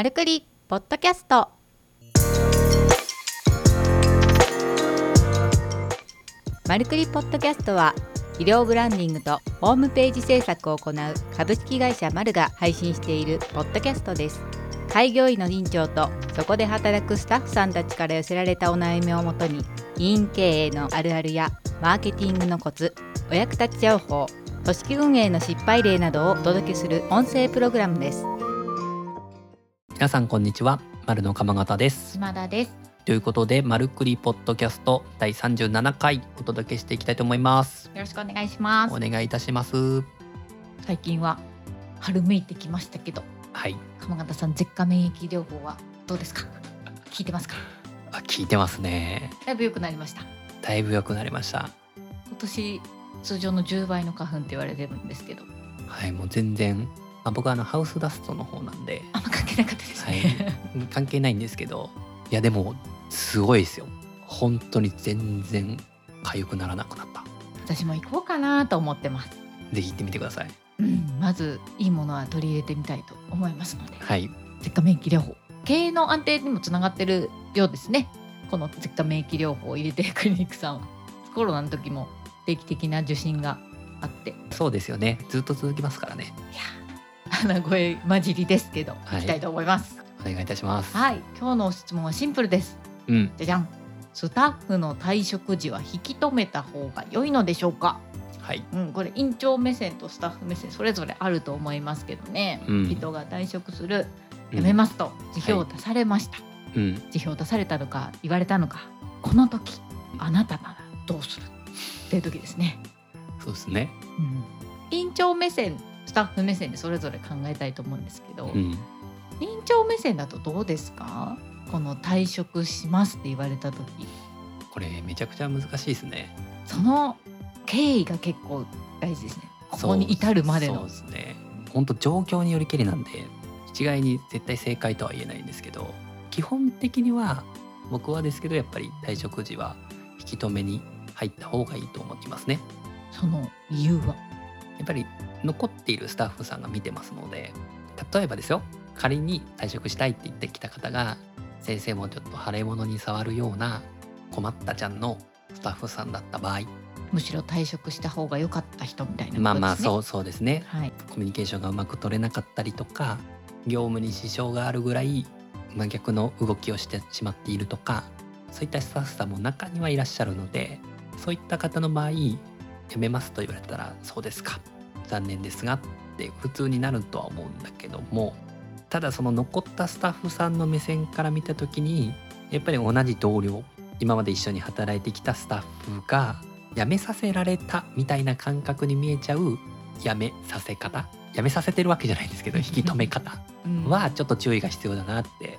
マルクリポッドキャスト。マルクリポッドキャストは医療ブランディングとホームページ制作を行う株式会社マルが配信しているポッドキャストです。開業医の院長とそこで働くスタッフさんたちから寄せられたお悩みをもとに医院経営のあるあるやマーケティングのコツお役立ち情報組織運営の失敗例などをお届けする音声プログラムです。皆さんこんにちは。丸の鎌形です。島田です。ということでマルクリポッドキャスト第37回お届けしていきたいと思います。よろしくお願いします。お願いいたします。最近は春めいてきましたけどはい。鎌形さん舌下免疫療法はどうですか？聞いてますか？あ聞いてますね。だいぶ良くなりました。だいぶ良くなりました。今年通常の10倍の花粉って言われてるんですけど。はいもう全然まあ僕はあのハウスダストの方なんで。あんま関係なかったですはい。ね、関係ないんですけど。いやでもすごいですよ。本当に全然痒くならなくなった。私も行こうかなと思ってます。ぜひ行ってみてください。うん、まずいいものは取り入れてみたいと思いますので。はい。舌下免疫療法。経営の安定にもつながってるようですね。この舌下免疫療法を入れてるクリニックさんは。コロナの時も定期的な受診があって。いそうですよね。ずっと続きますからね。や鼻声混じりですけど、はい。い、きたいと思います。お願いいたします。はい。今日の質問はシンプルです。うん。じゃじゃん。スタッフの退職時は引き止めた方が良いのでしょうか？はい。うん、これ院長目線とスタッフ目線それぞれあると思いますけどね、うん。人が退職する辞めますと辞表を出されました、うん。辞表を出されたのか言われたのかこの時あなたならどうする？っていう時ですね、そうですね。うん、院長目線スタッフ目線でそれぞれ考えたいと思うんですけど、うん。院長目線だとどうですか？この退職しますって言われた時。これめちゃくちゃ難しいですね。その経緯が結構大事ですね。ここに至るまでの。そうですね。本当状況によりけりなんで一概に絶対正解とは言えないんですけど基本的には僕はですけどやっぱり退職時は引き止めに入った方がいいと思ってますね。その理由は？やっぱり残っているスタッフさんが見てますので例えばですよ仮に退職したいって言ってきた方が先生もちょっと腫れ物に触るような困ったちゃんのスタッフさんだった場合むしろ退職した方が良かった人みたいなことですね。まあまあそうそうですねはい。コミュニケーションがうまく取れなかったりとか業務に支障があるぐらい真逆の動きをしてしまっているとかそういったスタッフさんも中にはいらっしゃるのでそういった方の場合辞めますと言われたらそうですか残念ですがって普通になるとは思うんだけどもただその残ったスタッフさんの目線から見た時にやっぱり同じ同僚今まで一緒に働いてきたスタッフが辞めさせられたみたいな感覚に見えちゃう辞めさせ方辞めさせてるわけじゃないんですけど引き止め方うん。はちょっと注意が必要だなって。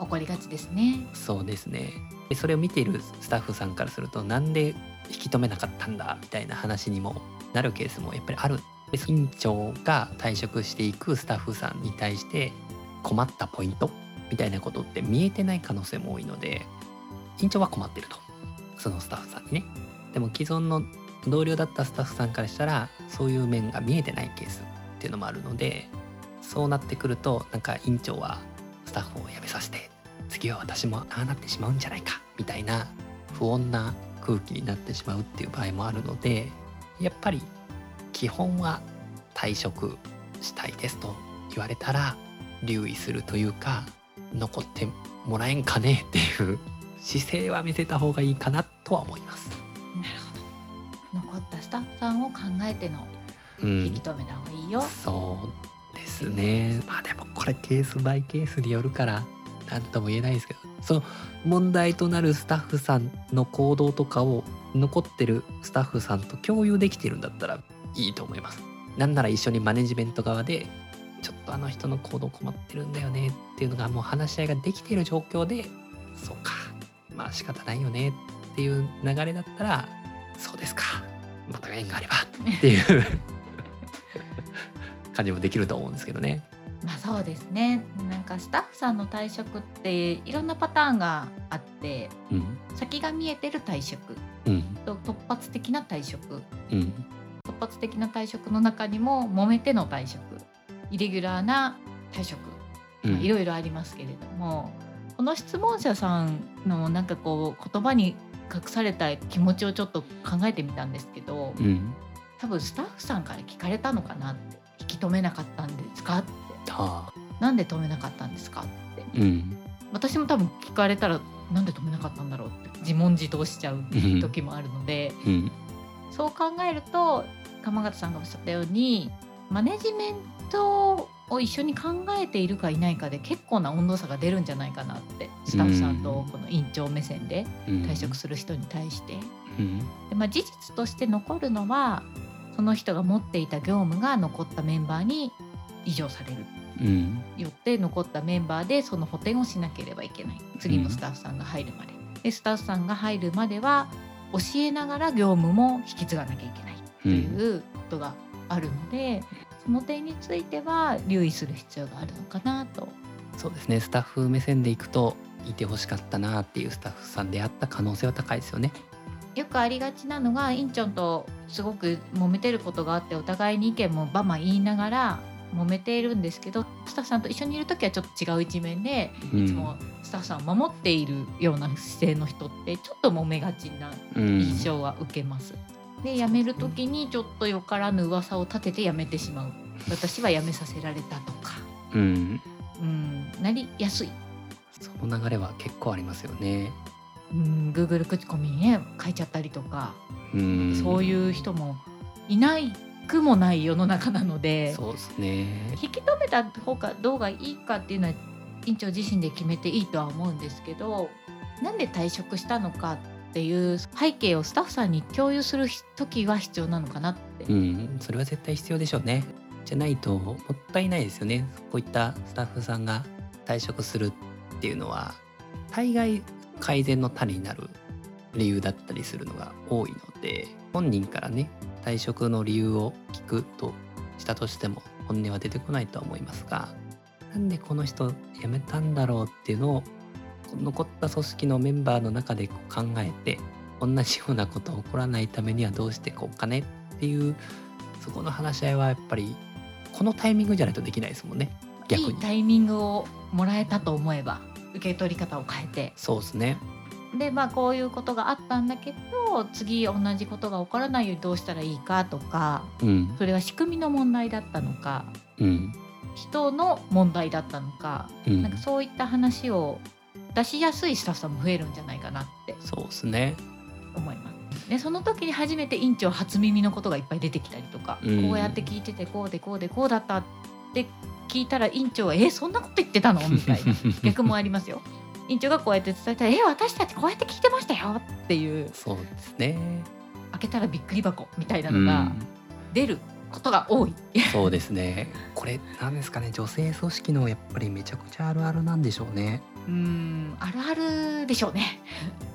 起こりがちですね。そうですね。でそれを見ているスタッフさんからするとなんで引き止めなかったんだみたいな話にもなるケースもやっぱりあるで院長が退職していくスタッフさんに対して困ったポイントみたいなことって見えてない可能性も多いので院長は困ってると。そのスタッフさんにね。でも既存の同僚だったスタッフさんからしたらそういう面が見えてないケースっていうのもあるのでそうなってくるとなんか院長はスタッフを辞めさせて次は私もああなってしまうんじゃないかみたいな不穏な空気になってしまうっていう場合もあるのでやっぱり基本は退職したいですと言われたら留意するというか残ってもらえんかねっていう姿勢は見せた方がいいかなとは思います。なるほど。残ったスタッフさんを考えてのうん引き止めた方がいいよ。そうですねまあでもこれケースバイケースによるから何とも言えないですけどその問題となるスタッフさんの行動とかを残ってるスタッフさんと共有できてるんだったらいいと思います。なんなら一緒にマネジメント側でちょっとあの人の行動困ってるんだよねっていうのがもう話し合いができている状況でそうか。まあ仕方ないよねっていう流れだったらそうですか。また縁があればっていう。感じもできると思うんですけどね。まあそうですね。なんかスタッフさんの退職っていろんなパターンがあって、うん。先が見えてる退職うん。と突発的な退職、うん。突発的な退職の中にも揉めての退職、イレギュラーな退職。いろいろありますけれども、この質問者さんのなんかこう言葉に隠された気持ちをちょっと考えてみたんですけど、うん。多分スタッフさんから聞かれたのかなって。引き止めなかったんですかって。はあ。なんで止めなかったんですかって。うん。私も多分聞かれたらなんで止めなかったんだろうって自問自答しちゃううん時もあるので、うん。そう考えると鎌形さんがおっしゃったようにマネジメントを一緒に考えているかいないかで結構な温度差が出るんじゃないかなってスタッフさんとこの院長目線でうん。退職する人に対して。うん。でまあ、事実として残るのはその人が持っていた業務が残ったメンバーに移譲される。うん。よって残ったメンバーでその補填をしなければいけない。次のスタッフさんが入るまで,、でスタッフさんが入るまでは教えながら業務も引き継がなきゃいけないということがあるので、その点については留意する必要があるのかなと。そうですねスタッフ目線でいくといてほしかったなっていうスタッフさんであった可能性は高いですよね。よくありがちなのがインチョンとすごく揉めてることがあってお互いに意見もバンバン言いながら揉めているんですけどスタッフさんと一緒にいる時はちょっと違う一面でうんいつもスタッフさんを守っているような姿勢の人ってちょっと揉めがちなうん印象は受けます。で辞める時にちょっとよからぬ噂を立てて辞めてしまう。私は辞めさせられたとか、うん。うん、なりやすい、その流れは結構ありますよね。うん、Google 口コミにね書いちゃったりとか、うん。そういう人もいないくもない世の中なので。そうですね。引き止めた方がどうがいいかっていうのは院長自身で決めていいとは思うんですけどなんで退職したのかっていう背景をスタッフさんに共有する時は必要なのかなって。うん、それは絶対必要でしょうね。じゃないともったいないですよね。こういったスタッフさんが退職するっていうのは大概改善の種になる理由だったりするのが多いので本人からね退職の理由を聞くとしたとしても本音は出てこないとは思いますがなんでこの人辞めたんだろうっていうのを残った組織のメンバーの中でこう考えて同じようなこと起こらないためにはどうしていこうかね？っていうそこの話し合いはやっぱりこのタイミングじゃないとできないですもんね。逆に。いいタイミングをもらえたと思えば受け取り方を変えて。そうですね。でまあこういうことがあったんだけど次同じことが起こらないようにどうしたらいいかとかうん。それは仕組みの問題だったのかうん。人の問題だったのか、うん。なんかそういった話を出しやすいスタッフさんも増えるんじゃないかなってそうですね思います。でその時に初めて院長初耳のことがいっぱい出てきたりとか、うんこうやって聞いててこうでこうでこうだったって聞いたら院長は「えそんなこと言ってたの?」みたいな 逆もありますよ。院長がこうやって伝えたら「え私たちこうやって聞いてましたよ」っていうそうですね開けたらびっくり箱みたいなうのがん出ることが多い。そうですねこれなんですかね女性組織のやっぱりめちゃくちゃあるあるなんでしょうねうんあるあるでしょうね。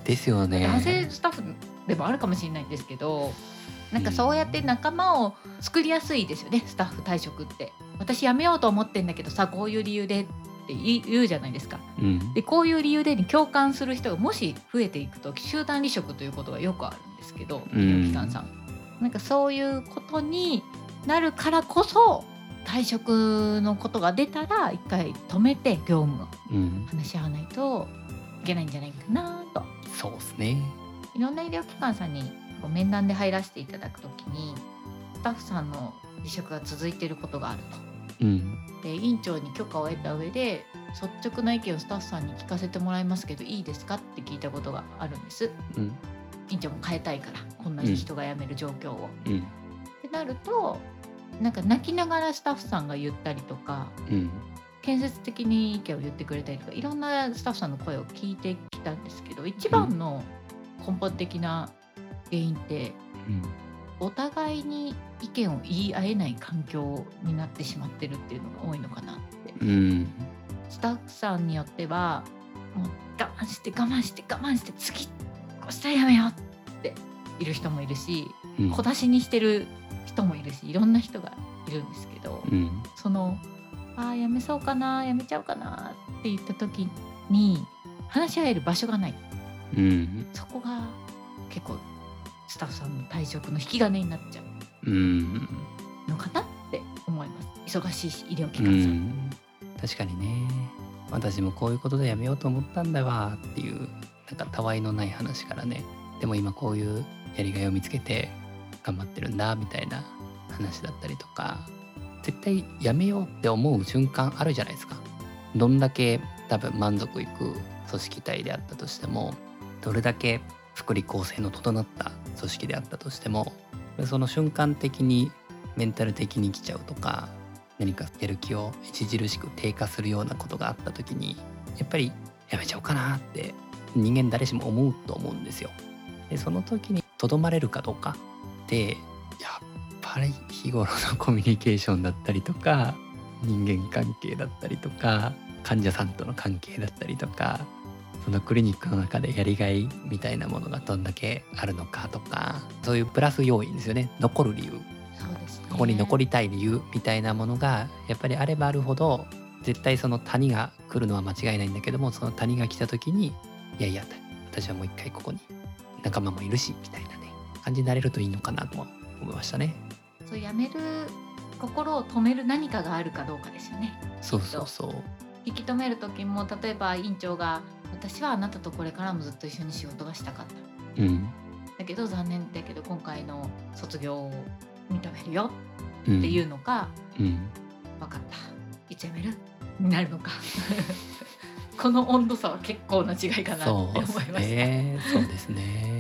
ですよね。男性スタッフでもあるかもしれないんですけどなんかそうやって仲間を作りやすいですよねスタッフ退職って。私辞めようと思ってんだけどさこういう理由でって言うじゃないですか。うん。でこういう理由でに共感する人がもし増えていくと集団離職ということがよくあるんですけど医うん。療機関さん。なんかそういうことになるからこそ退職のことが出たら一回止めて業務をうん。話し合わないといけないんじゃないかなと。そうですね。いろんな医療機関さんに面談で入らせていただくときにスタッフさんの離職が続いていることがあるうん。とで院長に許可を得た上で率直な意見をスタッフさんに聞かせてもらいますけどいいですかって聞いたことがあるんです。うん。院長も変えたいからこんなに人が辞める状況を、うん。ってなるとなんか泣きながらスタッフさんが言ったりとかうん。建設的に意見を言ってくれたりとかいろんなスタッフさんの声を聞いてきたんですけど一番の根本的な原因ってうん。お互いに意見を言い合えない環境になってしまってるっていうのが多いのかなって。うん。スタッフさんによってはもう我慢して我慢して我慢して次こうしたらやめようっている人もいるしうん。小出しにしてる人もいるしいろんな人がいるんですけど、うん。そのあーやめそうかなやめちゃうかなって言った時に話し合える場所がない。うん。そこが結構スタッフさんの退職の引き金になっちゃう。うん。のかなって思います。忙しいし医療機う関さん、ん。確かにね。私もこういうことでやめようと思ったんだわっていうなんかたわいのない話からね。でも今こういうやりがいを見つけて頑張ってるんだみたいな話だったりとか絶対やめようって思う瞬間あるじゃないですかどんだけ多分満足いく組織体であったとしてもどれだけ福利厚生の整った組織であったとしてもその瞬間的にメンタル的に来ちゃうとか何かやる気を著しく低下するようなことがあった時にやっぱりやめちゃおうかなって人間誰しも思うと思うんですよ。でその時にとどまれるかどうかてやっぱり日頃のコミュニケーションだったりとか人間関係だったりとか患者さんとの関係だったりとかそのクリニックの中でやりがいみたいなものがどんだけあるのかとかそういうプラス要因ですよね。残る理由。ね。ここに残りたい理由みたいなものがやっぱりあればあるほど絶対その谷が来るのは間違いないんだけどもその谷が来た時にいやいや私はもう一回ここに仲間もいるしみたいな。ね感じになれるといいのかなとは思いましたね。そうやめる心を止める何かがあるかどうかですよねそうそうそう。引き止める時も例えば院長が「私はあなたとこれからもずっと一緒に仕事がしたかった」うん。だけど残念だけど今回の卒業を認めるようん、っていうのか、うん。分かったいつやめる？になるのか この温度差は結構な違いかなってそ思いましうですた。ね。そうですね。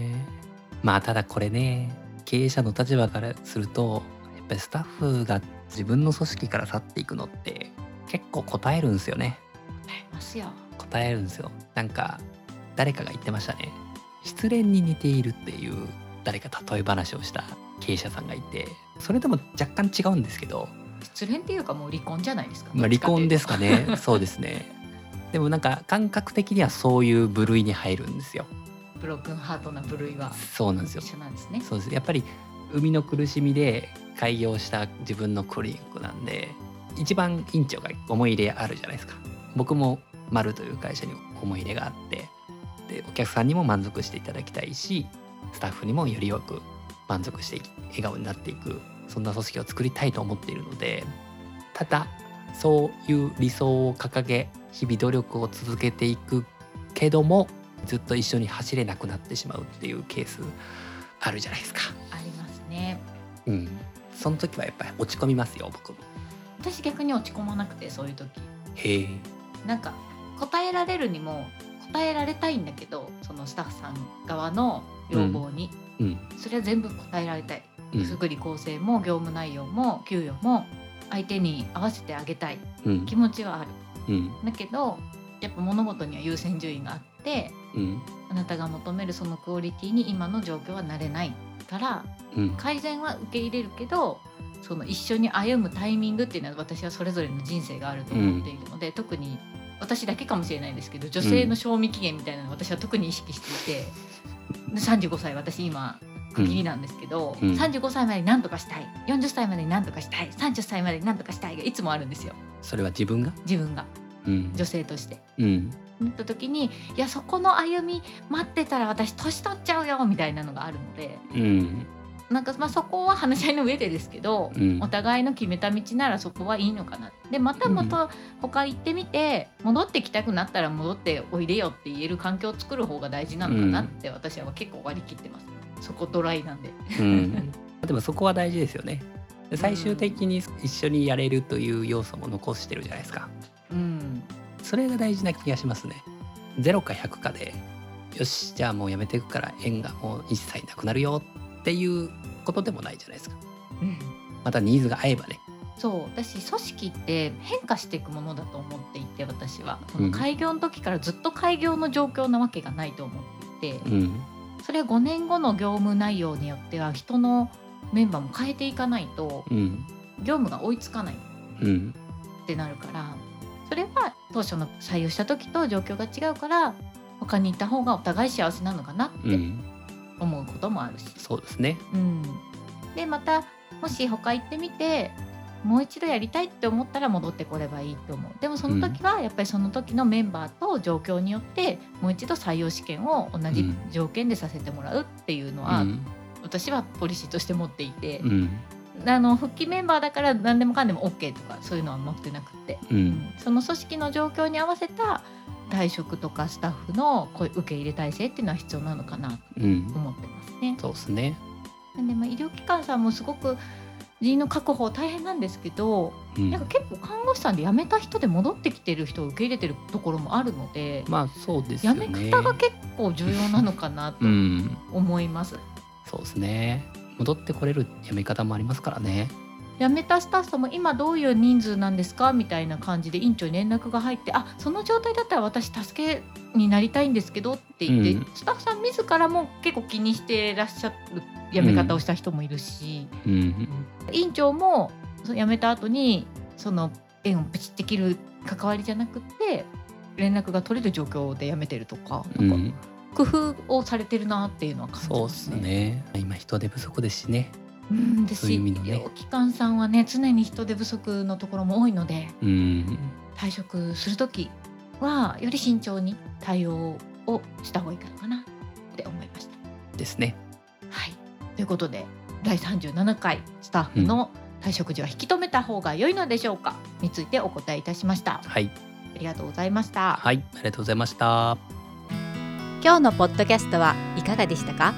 まあただこれね経営者の立場からするとやっぱりスタッフが自分の組織から去っていくのって結構答えるんですよね。ますよ。答えるんですよ。なんか誰かが言ってましたね。失恋に似ているっていう誰か例え話をした経営者さんがいてそれでも若干違うんですけど、失恋っていうかもう離婚じゃないですか。まあ、離婚ですすかねそうですねでもなんか感覚的にはそういう部類に入るんですよブロークンハートな部類はそうなんですよ。一緒なんですね。そうです。やっぱり生みの苦しみで開業した自分のクリニックなんで一番院長が思い入れあるじゃないですか。僕も丸という会社に思い入れがあってでお客さんにも満足していただきたいしスタッフにもよりよく満足して笑顔になっていくそんな組織を作りたいと思っているのでただそういう理想を掲げ日々努力を続けていくけどもずっと一緒に走れなくなってしまうっていうケースあるじゃないですか。ありますね。うん。その時はやっぱり落ち込みますよ僕も。私逆に落ち込まなくてそういう時へえ。なんか答えられるにも答えられたいんだけどそのスタッフさん側の要望に、うん。それは全部答えられたいうん。福利厚生も業務内容も給与も相手に合わせてあげたいうん気。持ちはあるうん。だけどやっぱ物事には優先順位があってうん。あなたが求めるそのクオリティに今の状況はなれないからうん。改善は受け入れるけどその一緒に歩むタイミングっていうのは私はそれぞれの人生があると思っているので、特に私だけかもしれないんですけど女性の賞味期限みたいなのを私は特に意識していて、で35歳私今区切りなんですけど、うん35歳までに何とかしたい40歳までに何とかしたい30歳までに何とかしたいがいつもあるんですよそれは自分が？自分がうん。女性として。うん。なった時にいやそこの歩み待ってたら私年取っちゃうよみたいなのがあるのでうん。なんかまあそこは話し合いの上でですけど、うんお互いの決めた道ならそこはいいのかなでまたまた他行ってみて戻ってきたくなったら戻っておいでよって言える環境を作る方が大事なのかなって私は結構割り切ってます、そこドライなんでうん。でもそこは大事ですよね。で最終的に一緒にやれるという要素も残してるじゃないですか。うんそれが大事な気がしますね。0か100かで、よし、じゃあもうやめていくから縁がもう一切なくなるよっていうことでもないじゃないですか。うんまたニーズが合えばね。そう私組織って変化していくものだと思っていて私はそうんの開業の時からずっと開業の状況なわけがないと思っていて、うん。それは5年後の業務内容によっては人のメンバーも変えていかないとうん。業務が追いつかないうん。ってなるからそれは当初の採用した時と状況が違うから他に行った方がお互い幸せなのかなってうん。思うこともあるし、そうですね。うんでまたもし他行ってみてもう一度やりたいって思ったら戻ってこればいいと思うでもその時はやっぱりその時のメンバーと状況によってもう一度採用試験を同じ条件でさせてもらうっていうのは、うん。私はポリシーとして持っていてう、ん。あの復帰メンバーだから何でもかんでも OK とかそういうのは持ってなくて、ううん。んその組織の状況に合わせた退職とかスタッフのこう受け入れ体制っていうのは必要なのかなとうん。思ってますね。そうですね。でまあ、医療機関さんもすごく人員の確保大変なんですけど、うん。なんか結構看護師さんで辞めた人で戻ってきてる人を受け入れてるところもあるので、まあそうですよ辞ねめ方が結構重要なのかなとうん。思います。そうですね戻ってこれるやめ方もありますからね。辞めたスタッフさんも今どういう人数なんですかみたいな感じで院長に連絡が入ってあその状態だったら私助けになりたいんですけどって言って、うん。スタッフさん自らも結構気にしてらっしゃる辞め方をした人もいるし、うん。院長も辞めた後にその縁をプチって切る関わりじゃなくって連絡が取れる状況で辞めてるとかなんかうん工夫をされてるなっていうのは感じそうですますね。ね今人手不足ですしね。うんですそういう意味のね。療機関さんはね常に人手不足のところも多いのでうん。退職する時はより慎重に対応をした方がいいかなって思いました。ですね。はい、ということで第37回スタッフの退職時は引き止めた方が良いのでしょうかについてお答えいたしました。はい。ありがとうございました。はい。ありがとうございました今日のポッドキャストはいかがでしたか？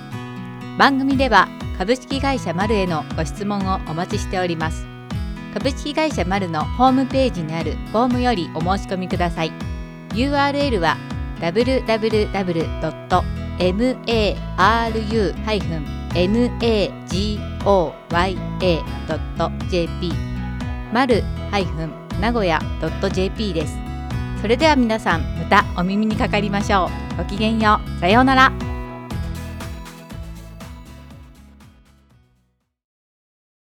番組では株式会社マルへのご質問をお待ちしております。株式会社マルのホームページにあるフォームよりお申し込みください。URL は www.maru-nagoya.jp マル名古屋 .jp です。それでは皆さんまたお耳にかかりましょう。ごきげんよう。さようなら。